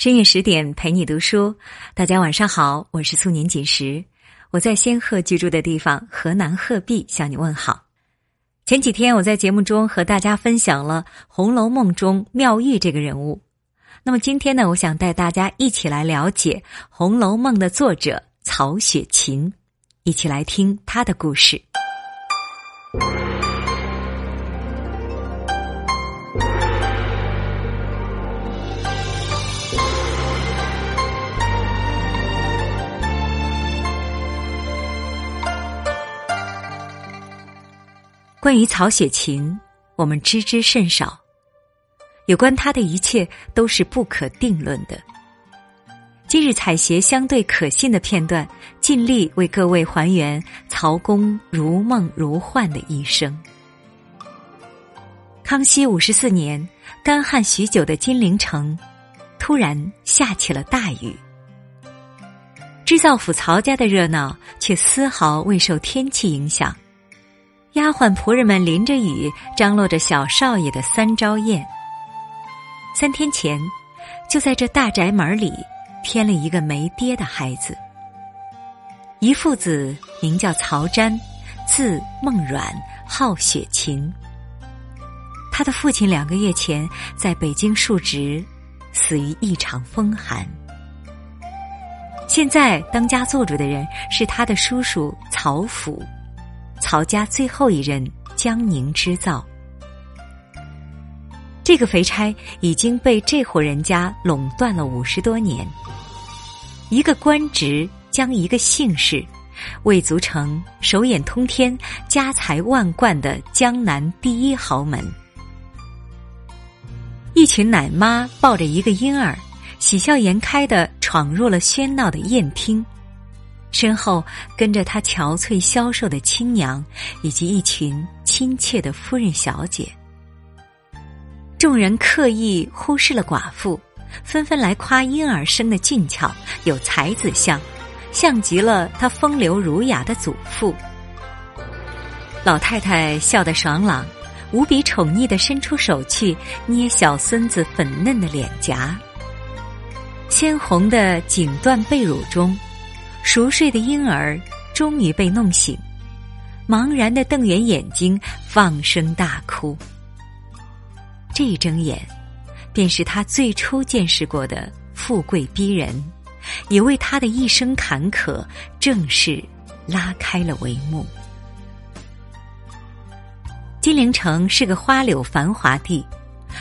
深夜十点陪你读书，大家晚上好，我是素年锦时，我在仙鹤居住的地方河南鹤壁向你问好。前几天我在节目中和大家分享了《红楼梦》中妙玉这个人物，那么今天呢，我想带大家一起来了解《红楼梦》的作者曹雪芹，一起来听他的故事。关于曹雪芹，我们知之甚少。有关他的一切都是不可定论的。今日采撷相对可信的片段，尽力为各位还原曹公如梦如幻的一生。康熙五十四年，干旱许久的金陵城，突然下起了大雨。织造府曹家的热闹，却丝毫未受天气影响。丫鬟仆人们淋着雨，张罗着小少爷的三朝宴。三天前，就在这大宅门里添了一个没爹的孩子。一父子名叫曹瞻，字梦阮，号雪芹。他的父亲两个月前在北京述职，死于一场风寒。现在当家做主的人是他的叔叔曹府。曹家最后一任江宁织造，这个肥差已经被这户人家垄断了五十多年。一个官职将一个姓氏，未足成手眼通天、家财万贯的江南第一豪门。一群奶妈抱着一个婴儿，喜笑颜开的闯入了喧闹的宴厅。身后跟着他憔悴消瘦的亲娘，以及一群亲切的夫人小姐。众人刻意忽视了寡妇，纷纷来夸婴儿生的俊俏，有才子相，像极了他风流儒雅的祖父。老太太笑得爽朗，无比宠溺的伸出手去捏小孙子粉嫩的脸颊，鲜红的锦缎被褥中。熟睡的婴儿终于被弄醒，茫然的瞪圆眼睛，放声大哭。这一睁眼，便是他最初见识过的富贵逼人，也为他的一生坎坷正式拉开了帷幕。金陵城是个花柳繁华地，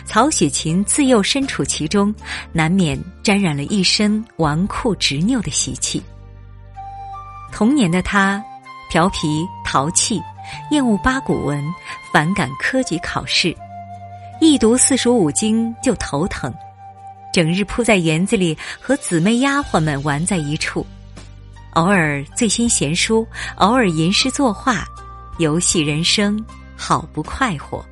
曹雪芹自幼身处其中，难免沾染了一身纨绔执拗的习气。童年的他，调皮淘气，厌恶八股文，反感科举考试，一读四书五经就头疼，整日扑在园子里和姊妹丫鬟们玩在一处，偶尔醉心闲书，偶尔吟诗作画，游戏人生，好不快活。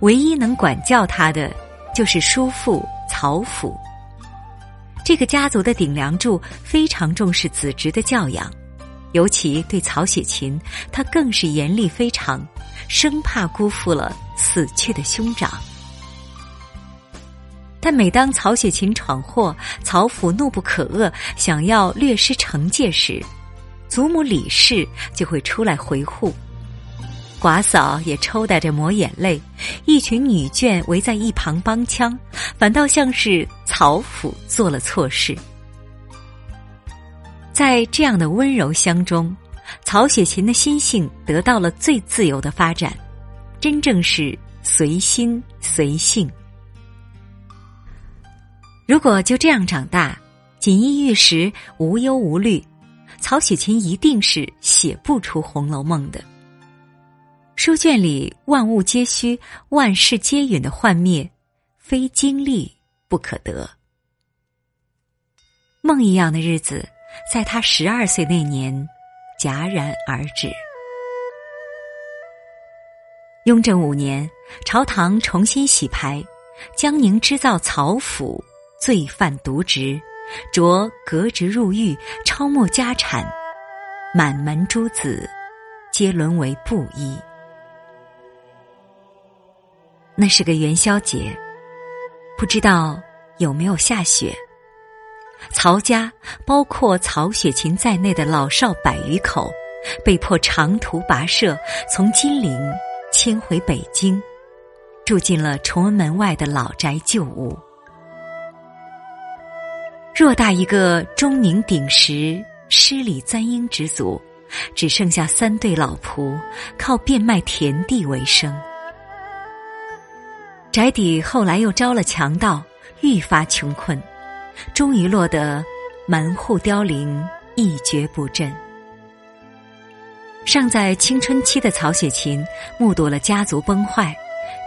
唯一能管教他的，就是叔父曹府。这个家族的顶梁柱非常重视子侄的教养，尤其对曹雪芹，他更是严厉非常，生怕辜负了死去的兄长。但每当曹雪芹闯祸，曹府怒不可遏，想要略施惩戒时，祖母李氏就会出来维护。寡嫂也抽打着抹眼泪，一群女眷围在一旁帮腔，反倒像是曹府做了错事。在这样的温柔乡中，曹雪芹的心性得到了最自由的发展，真正是随心随性。如果就这样长大，锦衣玉食，无忧无虑，曹雪芹一定是写不出《红楼梦》的。书卷里万物皆虚、万事皆允的幻灭，非经历不可得。梦一样的日子，在他十二岁那年戛然而止。雍正五年，朝堂重新洗牌，江宁织造曹府罪犯渎职，着革职入狱，抄没家产，满门诸子皆沦为布衣。那是个元宵节，不知道有没有下雪。曹家包括曹雪芹在内的老少百余口，被迫长途跋涉，从金陵迁回北京，住进了崇文门外的老宅旧屋。偌大一个钟鸣鼎食、诗礼簪缨之族，只剩下三对老仆，靠变卖田地为生。宅邸后来又招了强盗，愈发穷困。终于落得门户凋零，一蹶不振。尚在青春期的曹雪芹目睹了家族崩坏，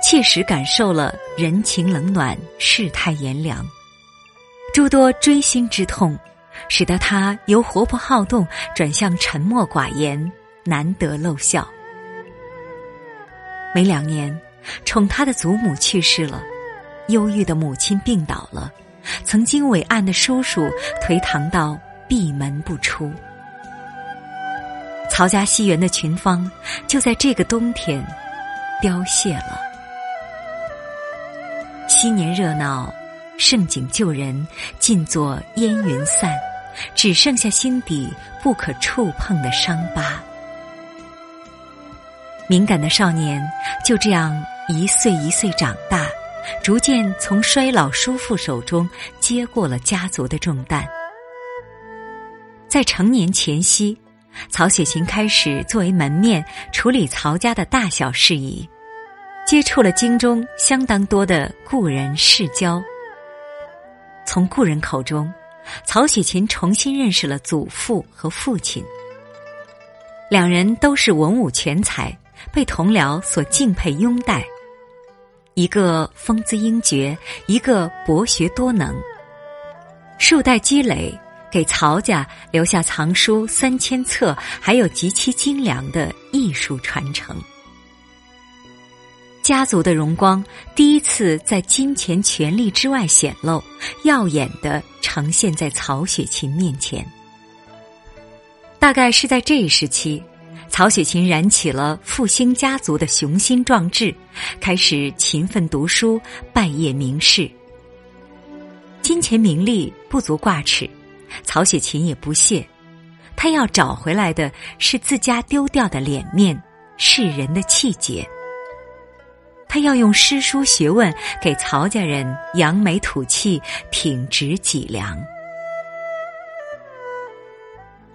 切实感受了人情冷暖、世态炎凉，诸多锥心之痛，使得他由活泼好动转向沉默寡言，难得露笑。没两年，宠他的祖母去世了，忧郁的母亲病倒了。曾经伟岸的叔叔颓唐到闭门不出，曹家西园的群芳就在这个冬天凋谢了。昔年热闹，盛景旧人尽作烟云散，只剩下心底不可触碰的伤疤。敏感的少年就这样一岁一岁长大。逐渐从衰老叔父手中接过了家族的重担。在成年前夕，曹雪芹开始作为门面处理曹家的大小事宜，接触了京中相当多的故人世交。从故人口中，曹雪芹重新认识了祖父和父亲。两人都是文武全才，被同僚所敬佩拥戴。一个风姿英绝，一个博学多能。数代积累，给曹家留下藏书三千册，还有极其精良的艺术传承。家族的荣光第一次在金钱权力之外显露，耀眼的呈现在曹雪芹面前。大概是在这一时期。曹雪芹燃起了复兴家族的雄心壮志，开始勤奋读书，拜谒名士。金钱名利不足挂齿，曹雪芹也不屑。他要找回来的是自家丢掉的脸面、世人的气节。他要用诗书学问给曹家人扬眉吐气、挺直脊梁。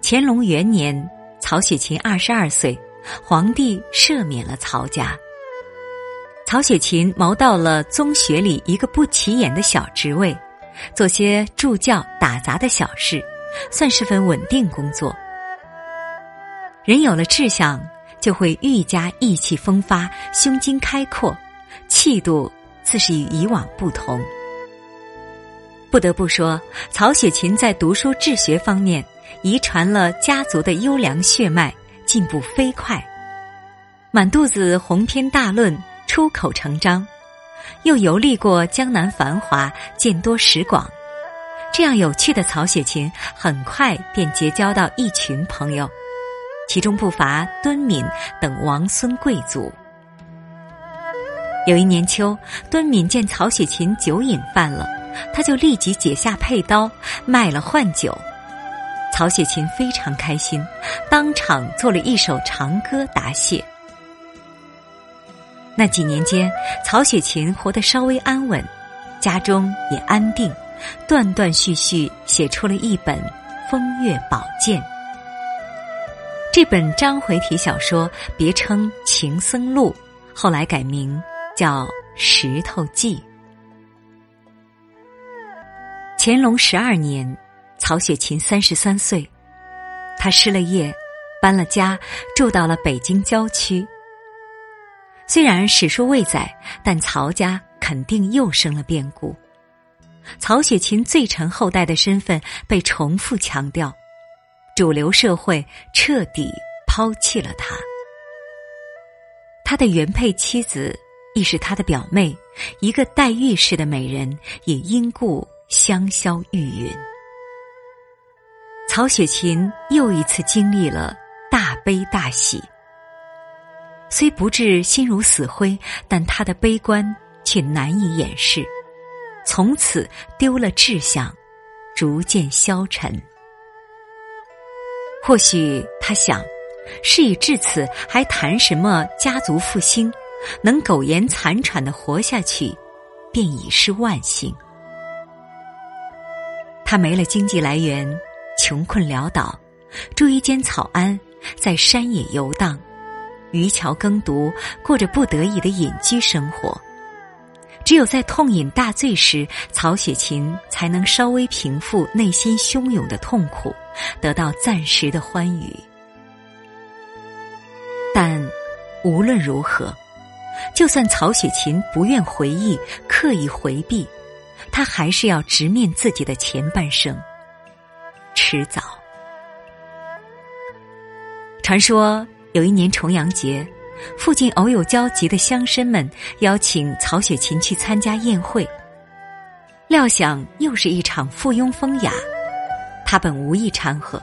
乾隆元年。曹雪芹二十二岁，皇帝赦免了曹家。曹雪芹谋到了宗学里一个不起眼的小职位，做些助教打杂的小事，算是份稳定工作。人有了志向，就会愈加意气风发、胸襟开阔，气度自是与以往不同。不得不说，曹雪芹在读书治学方面。遗传了家族的优良血脉，进步飞快，满肚子鸿篇大论出口成章，又游历过江南繁华，见多识广。这样有趣的曹雪芹，很快便结交到一群朋友，其中不乏敦敏等王孙贵族。有一年秋，敦敏见曹雪芹酒瘾犯了，他就立即解下佩刀，卖了换酒。曹雪芹非常开心，当场做了一首长歌答谢。那几年间，曹雪芹活得稍微安稳，家中也安定，断断续续写出了一本《风月宝鉴》。这本章回体小说别称《情僧录》，后来改名叫《石头记》。乾隆十二年。曹雪芹三十三岁，他失了业，搬了家，住到了北京郊区。虽然史书未载，但曹家肯定又生了变故。曹雪芹罪臣后代的身份被重复强调，主流社会彻底抛弃了他。他的原配妻子，亦是他的表妹，一个黛玉式的美人，也因故香消玉殒。曹雪芹又一次经历了大悲大喜，虽不至心如死灰，但他的悲观却难以掩饰。从此丢了志向，逐渐消沉。或许他想，事已至此，还谈什么家族复兴？能苟延残喘的活下去，便已是万幸。他没了经济来源，穷困潦倒，住一间草庵，在山野游荡，渔樵耕读，过着不得已的隐居生活。只有在痛饮大醉时，曹雪芹才能稍微平复内心汹涌的痛苦，得到暂时的欢愉。但无论如何。就算曹雪芹不愿回忆、刻意回避，他还是要直面自己的前半生。迟早。传说有一年重阳节，附近偶有交集的乡绅们邀请曹雪芹去参加宴会，料想又是一场附庸风雅。他本无意掺和，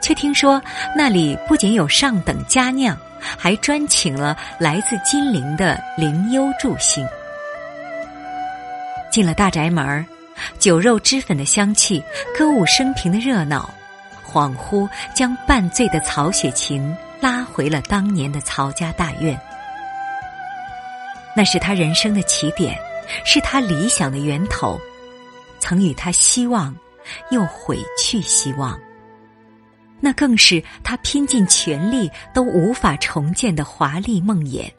却听说那里不仅有上等佳酿。还专请了来自金陵的灵幽助兴。进了大宅门酒肉脂粉的香气，歌舞升平的热闹，恍惚将半醉的曹雪芹拉回了当年的曹家大院。那是他人生的起点，是他理想的源头，曾与他希望，又毁去希望。那更是他拼尽全力都无法重建的华丽梦魇，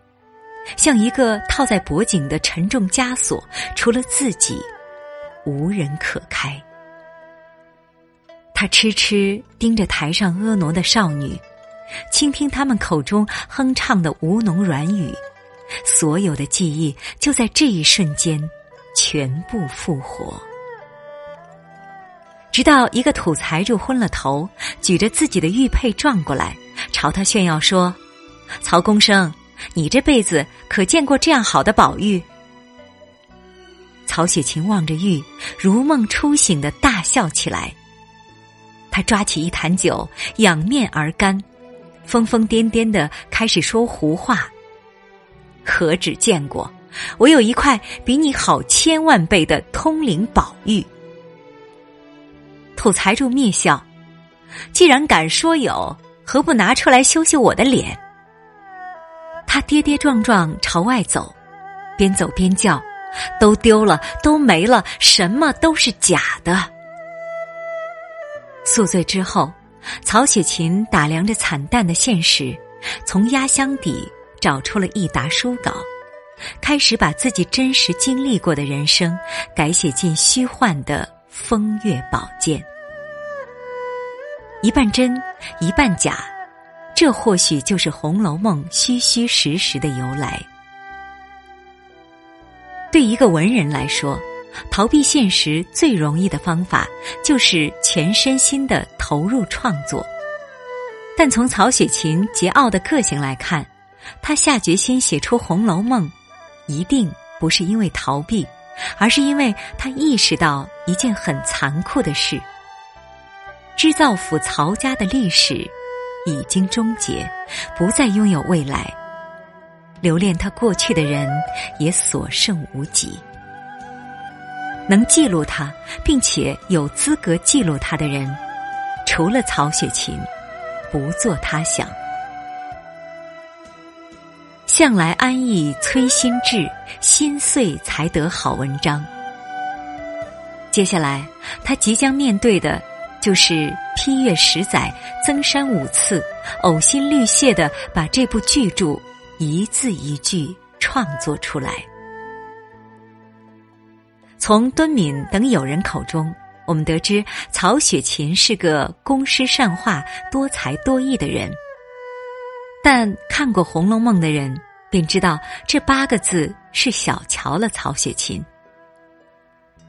像一个套在脖颈的沉重枷锁，除了自己，无人可开。他痴痴盯着台上婀娜的少女，倾听他们口中哼唱的吴侬软语，所有的记忆就在这一瞬间全部复活。直到一个土财主昏了头，举着自己的玉佩撞过来，朝他炫耀说：“曹公生，你这辈子可见过这样好的宝玉？”曹雪芹望着玉，如梦初醒的大笑起来。他抓起一坛酒，仰面而干，疯疯癫癫的开始说胡话：“何止见过，我有一块比你好千万倍的通灵宝玉。”土财主蔑笑：“既然敢说有，何不拿出来羞羞我的脸？”他跌跌撞撞朝外走，边走边叫：“都丢了，都没了，什么都是假的。”宿醉之后，曹雪芹打量着惨淡的现实，从压箱底找出了一沓书稿，开始把自己真实经历过的人生改写进虚幻的。风月宝鉴，一半真，一半假，这或许就是《红楼梦》虚虚实实的由来。对一个文人来说，逃避现实最容易的方法就是全身心的投入创作。但从曹雪芹桀骜的个性来看，他下决心写出《红楼梦》，一定不是因为逃避。而是因为他意识到一件很残酷的事：织造府曹家的历史已经终结，不再拥有未来。留恋他过去的人也所剩无几。能记录他，并且有资格记录他的人，除了曹雪芹，不做他想。向来安逸催心志，心碎才得好文章。接下来，他即将面对的，就是批阅十载，增删五次，呕心沥血的把这部巨著一字一句创作出来。从敦敏等友人口中，我们得知曹雪芹是个工诗善画、多才多艺的人。但看过《红楼梦》的人。便知道这八个字是小瞧了曹雪芹。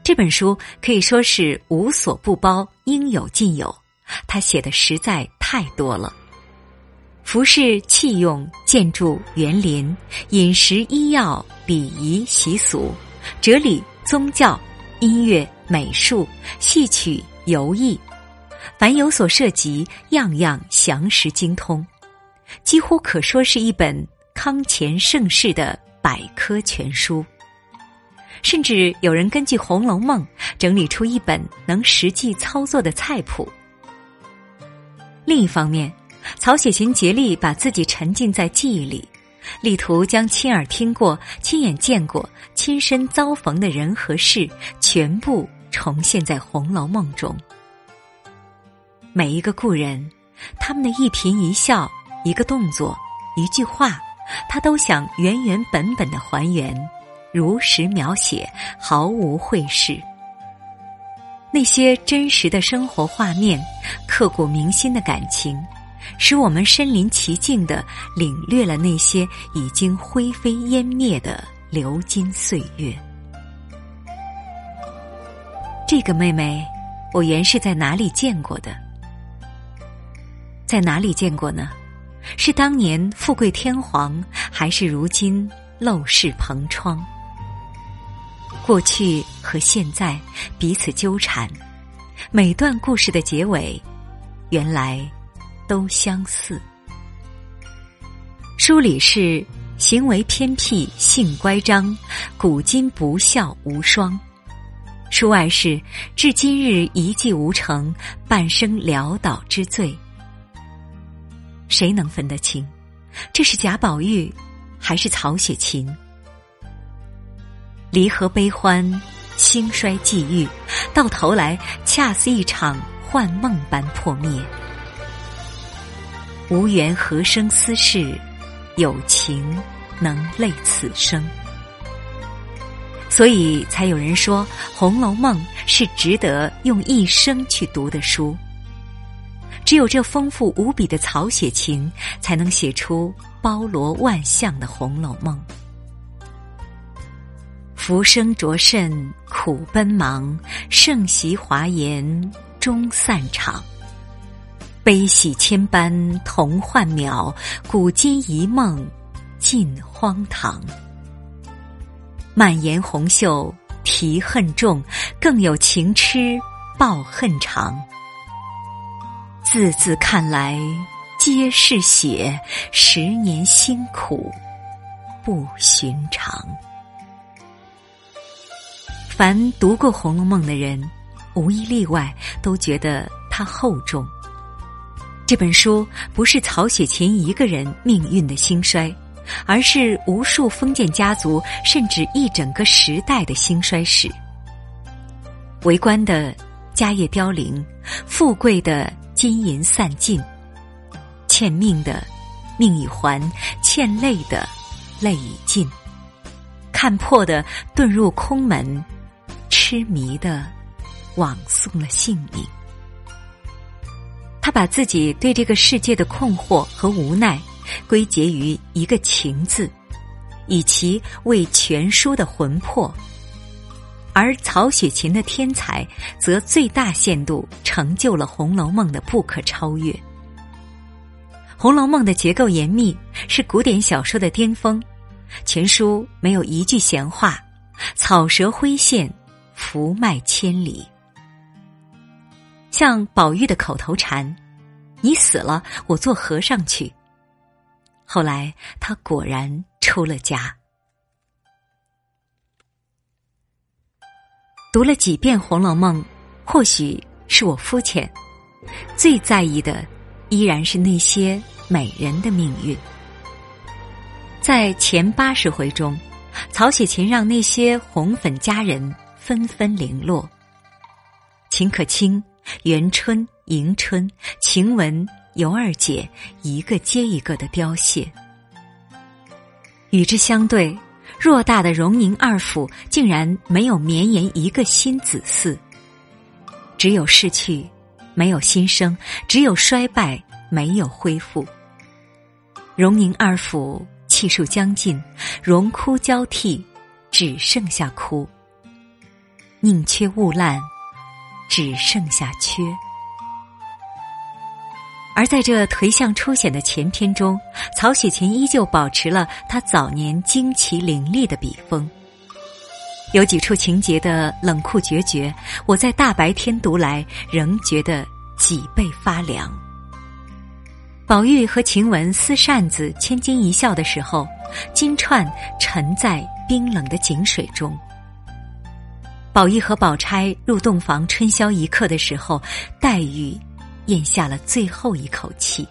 这本书可以说是无所不包，应有尽有。他写的实在太多了，服饰、器用、建筑、园林、饮食、医药、礼仪、习俗、哲理、宗教、音乐、美术、戏曲、游艺，凡有所涉及，样样详实精通，几乎可说是一本。康乾盛世的百科全书，甚至有人根据《红楼梦》整理出一本能实际操作的菜谱。另一方面，曹雪芹竭力把自己沉浸在记忆里，力图将亲耳听过、亲眼见过、亲身遭逢的人和事全部重现在《红楼梦》中。每一个故人，他们的一颦一笑、一个动作、一句话，他都想原原本本的还原。如实描写，毫无讳饰。那些真实的生活画面，刻骨铭心的感情，使我们身临其境的领略了那些已经灰飞烟灭的流金岁月。这个妹妹，我原是在哪里见过的？在哪里见过呢？是当年富贵天皇，还是如今陋室蓬窗？过去和现在彼此纠缠，每段故事的结尾，原来都相似。书里是行为偏僻，性乖张，古今不孝无双；书外是至今日一计无成，半生潦倒之罪。谁能分得清，这是贾宝玉，还是曹雪芹？离合悲欢，兴衰际遇，到头来恰似一场幻梦般破灭。无缘何生私事，有情能累此生。所以才有人说，《红楼梦》是值得用一生去读的书。只有这丰富无比的曹雪芹，才能写出包罗万象的《红楼梦》。浮生着甚苦奔忙，盛席华筵终散场。悲喜千般同幻渺，古今一梦尽荒唐。满颜红袖提恨重，更有情痴报恨长。字字看来皆是血，十年辛苦不寻常。凡读过《红楼梦》的人，无一例外都觉得它厚重。这本书不是曹雪芹一个人命运的兴衰，而是无数封建家族甚至一整个时代的兴衰史。为官的家业凋零，富贵的金银散尽，欠命的命已还，欠泪的泪已尽，看破的遁入空门。痴迷的枉送了性命，他把自己对这个世界的困惑和无奈归结于一个“情”字，以其为全书的魂魄；而曹雪芹的天才，则最大限度成就了《红楼梦》的不可超越。《红楼梦》的结构严密，是古典小说的巅峰，全书没有一句闲话，草蛇灰线。伏脉千里，像宝玉的口头禅：“你死了，我做和尚去。”后来他果然出了家。读了几遍《红楼梦》，或许是我肤浅，最在意的依然是那些美人的命运。在前八十回中，曹雪芹让那些红粉佳人。纷纷零落，秦可卿、元春、迎春、晴雯、尤二姐，一个接一个的凋谢。与之相对，偌大的荣宁二府竟然没有绵延一个新子嗣，只有逝去，没有新生；只有衰败，没有恢复。荣宁二府气数将尽，荣枯交替，只剩下枯。宁缺毋滥，只剩下缺。而在这颓象初显的前篇中，曹雪芹依旧保持了他早年惊奇凌厉的笔锋。有几处情节的冷酷决绝，我在大白天读来仍觉得脊背发凉。宝玉和晴雯撕扇子、千金一笑的时候，金钏沉在冰冷的井水中。宝玉和宝钗入洞房春宵一刻的时候，黛玉咽下了最后一口气。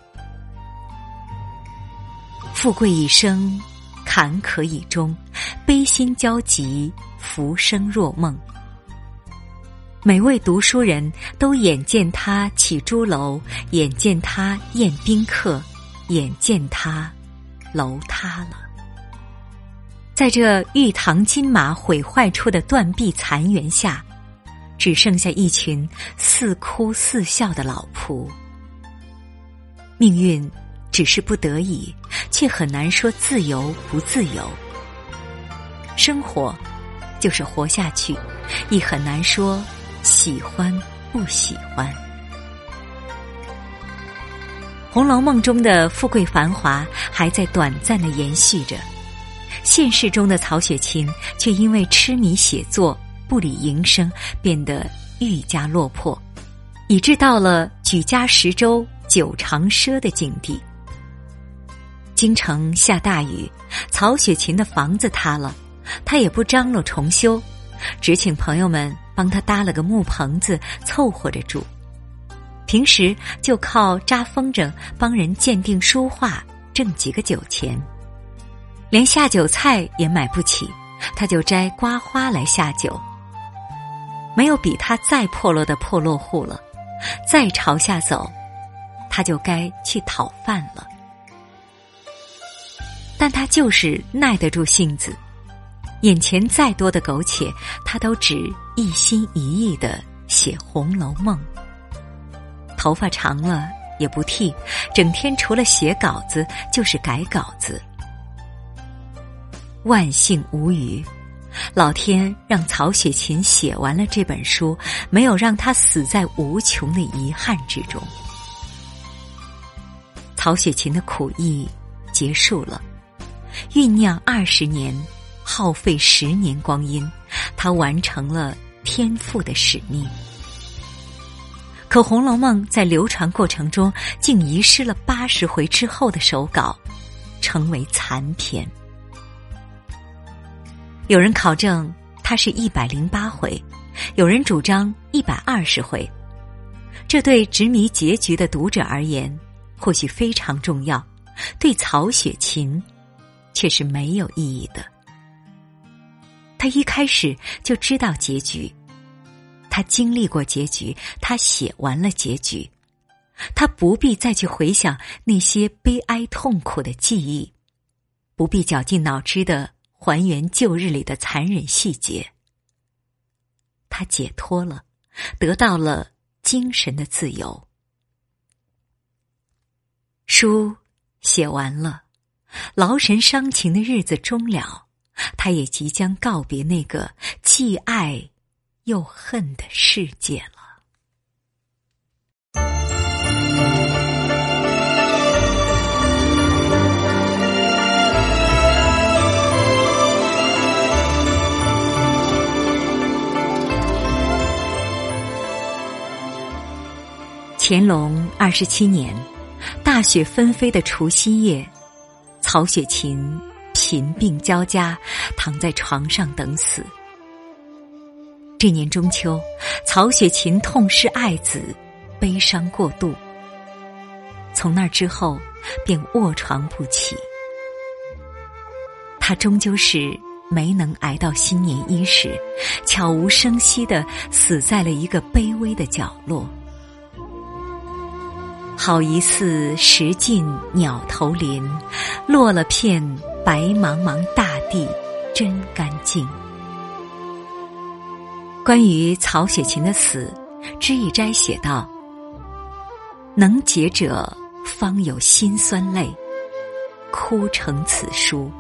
富贵一生，坎坷已终，悲心交集，浮生若梦。每位读书人都眼见他起朱楼，眼见他宴宾客，眼见他楼塌了。在这玉堂金马毁坏出的断壁残垣下，只剩下一群似哭似笑的老仆。命运只是不得已，却很难说自由不自由。生活就是活下去，亦很难说喜欢不喜欢。《红楼梦》中的富贵繁华还在短暂的延续着。现实中的曹雪芹却因为痴迷写作、不理营生，变得愈加落魄，以致到了举家十洲九长赊的境地。京城下大雨，曹雪芹的房子塌了，他也不张罗重修，只请朋友们帮他搭了个木棚子凑合着住。平时就靠扎风筝帮人鉴定书画，挣几个酒钱。连下酒菜也买不起，他就摘瓜花来下酒。没有比他再破落的破落户了，再朝下走，他就该去讨饭了。但他就是耐得住性子，眼前再多的苟且，他都只一心一意的写《红楼梦》。头发长了也不剃，整天除了写稿子就是改稿子。万幸无虞，老天让曹雪芹写完了这本书，没有让他死在无穷的遗憾之中。曹雪芹的苦役结束了，酝酿二十年，耗费十年光阴，他完成了天赋的使命。可《红楼梦》在流传过程中，竟遗失了八十回之后的手稿，成为残篇。有人考证它是一百零八回，有人主张一百二十回。这对执迷结局的读者而言，或许非常重要；对曹雪芹，却是没有意义的。他一开始就知道结局，他经历过结局，他写完了结局，他不必再去回想那些悲哀痛苦的记忆，不必绞尽脑汁的。还原旧日里的残忍细节，他解脱了，得到了精神的自由。书写完了，劳神伤情的日子终了，他也即将告别那个既爱又恨的世界了。乾隆二十七年，大雪纷飞的除夕夜，曹雪芹贫病交加，躺在床上等死。这年中秋，曹雪芹痛失爱子，悲伤过度。从那之后，便卧床不起。他终究是没能挨到新年伊始，悄无声息的死在了一个卑微的角落。好一似石尽鸟头林，落了片白茫茫大地真干净。关于曹雪芹的死，知一斋写道：“能解者方有辛酸泪，哭成此书。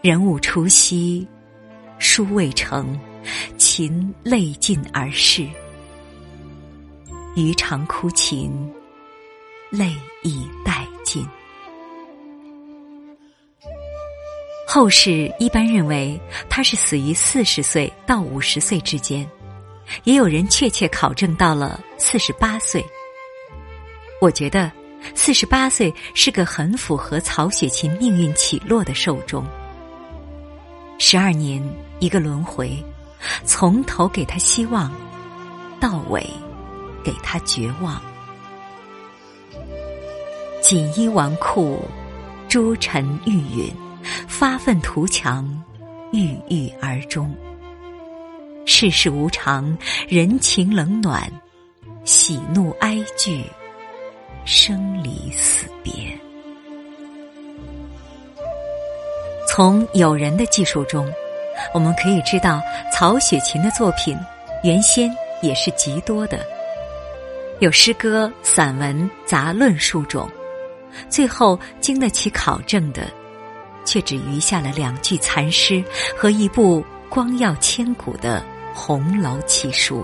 人物初夕，书未成，秦泪尽而逝。”余长哭琴，泪已殆尽。后世一般认为他是死于四十岁到五十岁之间，也有人确切考证到了四十八岁。我觉得四十八岁是个很符合曹雪芹命运起落的寿终。十二年一个轮回，从头给他希望，到尾给他绝望。锦衣纨绔，朱尘玉允，发愤图强，郁郁而终。世事无常，人情冷暖，喜怒哀惧，生离死别。从友人的记述中，我们可以知道，曹雪芹的作品原先也是极多的，有诗歌、散文、杂论数种。最后经得起考证的，却只余下了两句残诗和一部光耀千古的《红楼奇书》。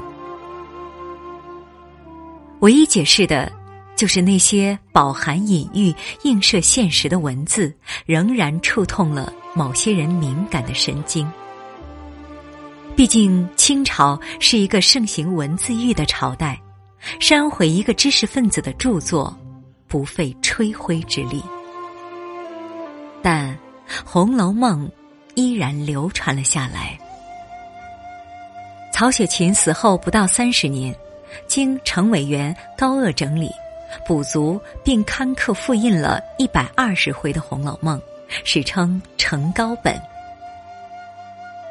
唯一解释的，就是那些饱含隐喻、映射现实的文字，仍然触痛了某些人敏感的神经。毕竟清朝是一个盛行文字狱的朝代，删毁一个知识分子的著作。不费吹灰之力，但《红楼梦》依然流传了下来。曹雪芹死后不到三十年，经程委员高鹗整理、补足，并刊刻复印了一百二十回的《红楼梦》，史称“程高本”。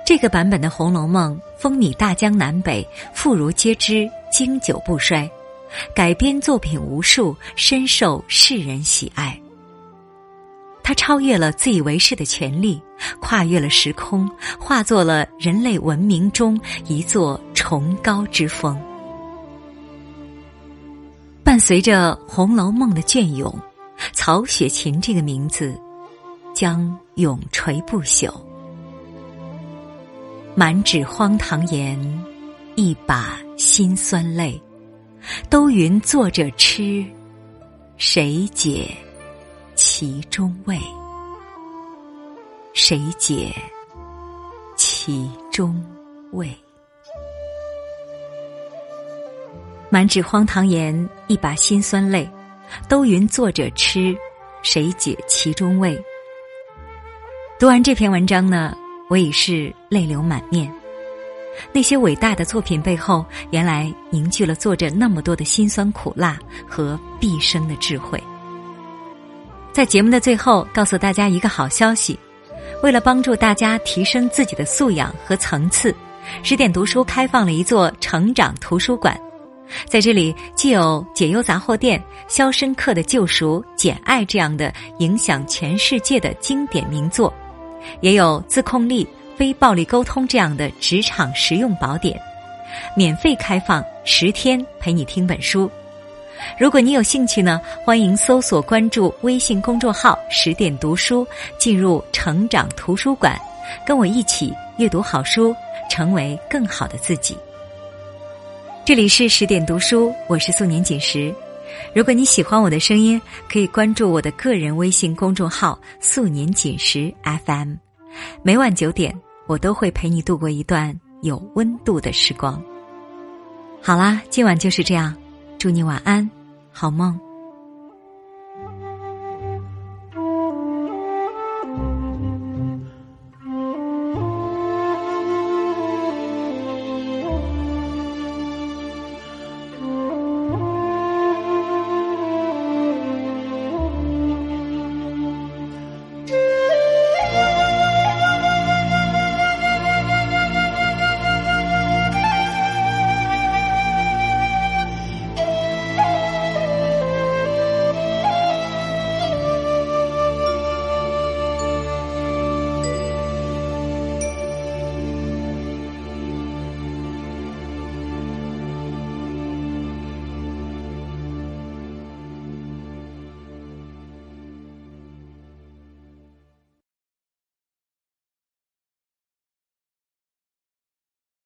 这个版本的《红楼梦》风靡大江南北，妇孺皆知，经久不衰。改编作品无数，深受世人喜爱。它超越了自以为是的权利，跨越了时空，化作了人类文明中一座崇高之峰。伴随着《红楼梦》的隽永，曹雪芹这个名字将永垂不朽。满纸荒唐言，一把辛酸泪。都云作者痴，谁解其中味？谁解其中味？满纸荒唐言，一把辛酸泪。都云作者痴，谁解其中味？读完这篇文章呢，我已是泪流满面。那些伟大的作品背后，原来凝聚了作者那么多的辛酸苦辣和毕生的智慧。在节目的最后，告诉大家一个好消息：为了帮助大家提升自己的素养和层次，十点读书开放了一座成长图书馆。在这里，既有《解忧杂货店》《肖申克的救赎》《简爱》这样的影响全世界的经典名作，也有自控力。非暴力沟通这样的职场实用宝典，免费开放十天陪你听本书。如果你有兴趣呢，欢迎搜索关注微信公众号“十点读书”，进入成长图书馆，跟我一起阅读好书，成为更好的自己。这里是十点读书，我是素年锦时。如果你喜欢我的声音，可以关注我的个人微信公众号“素年锦时 FM”。每晚九点，我都会陪你度过一段有温度的时光。好啦，今晚就是这样，祝你晚安，好梦。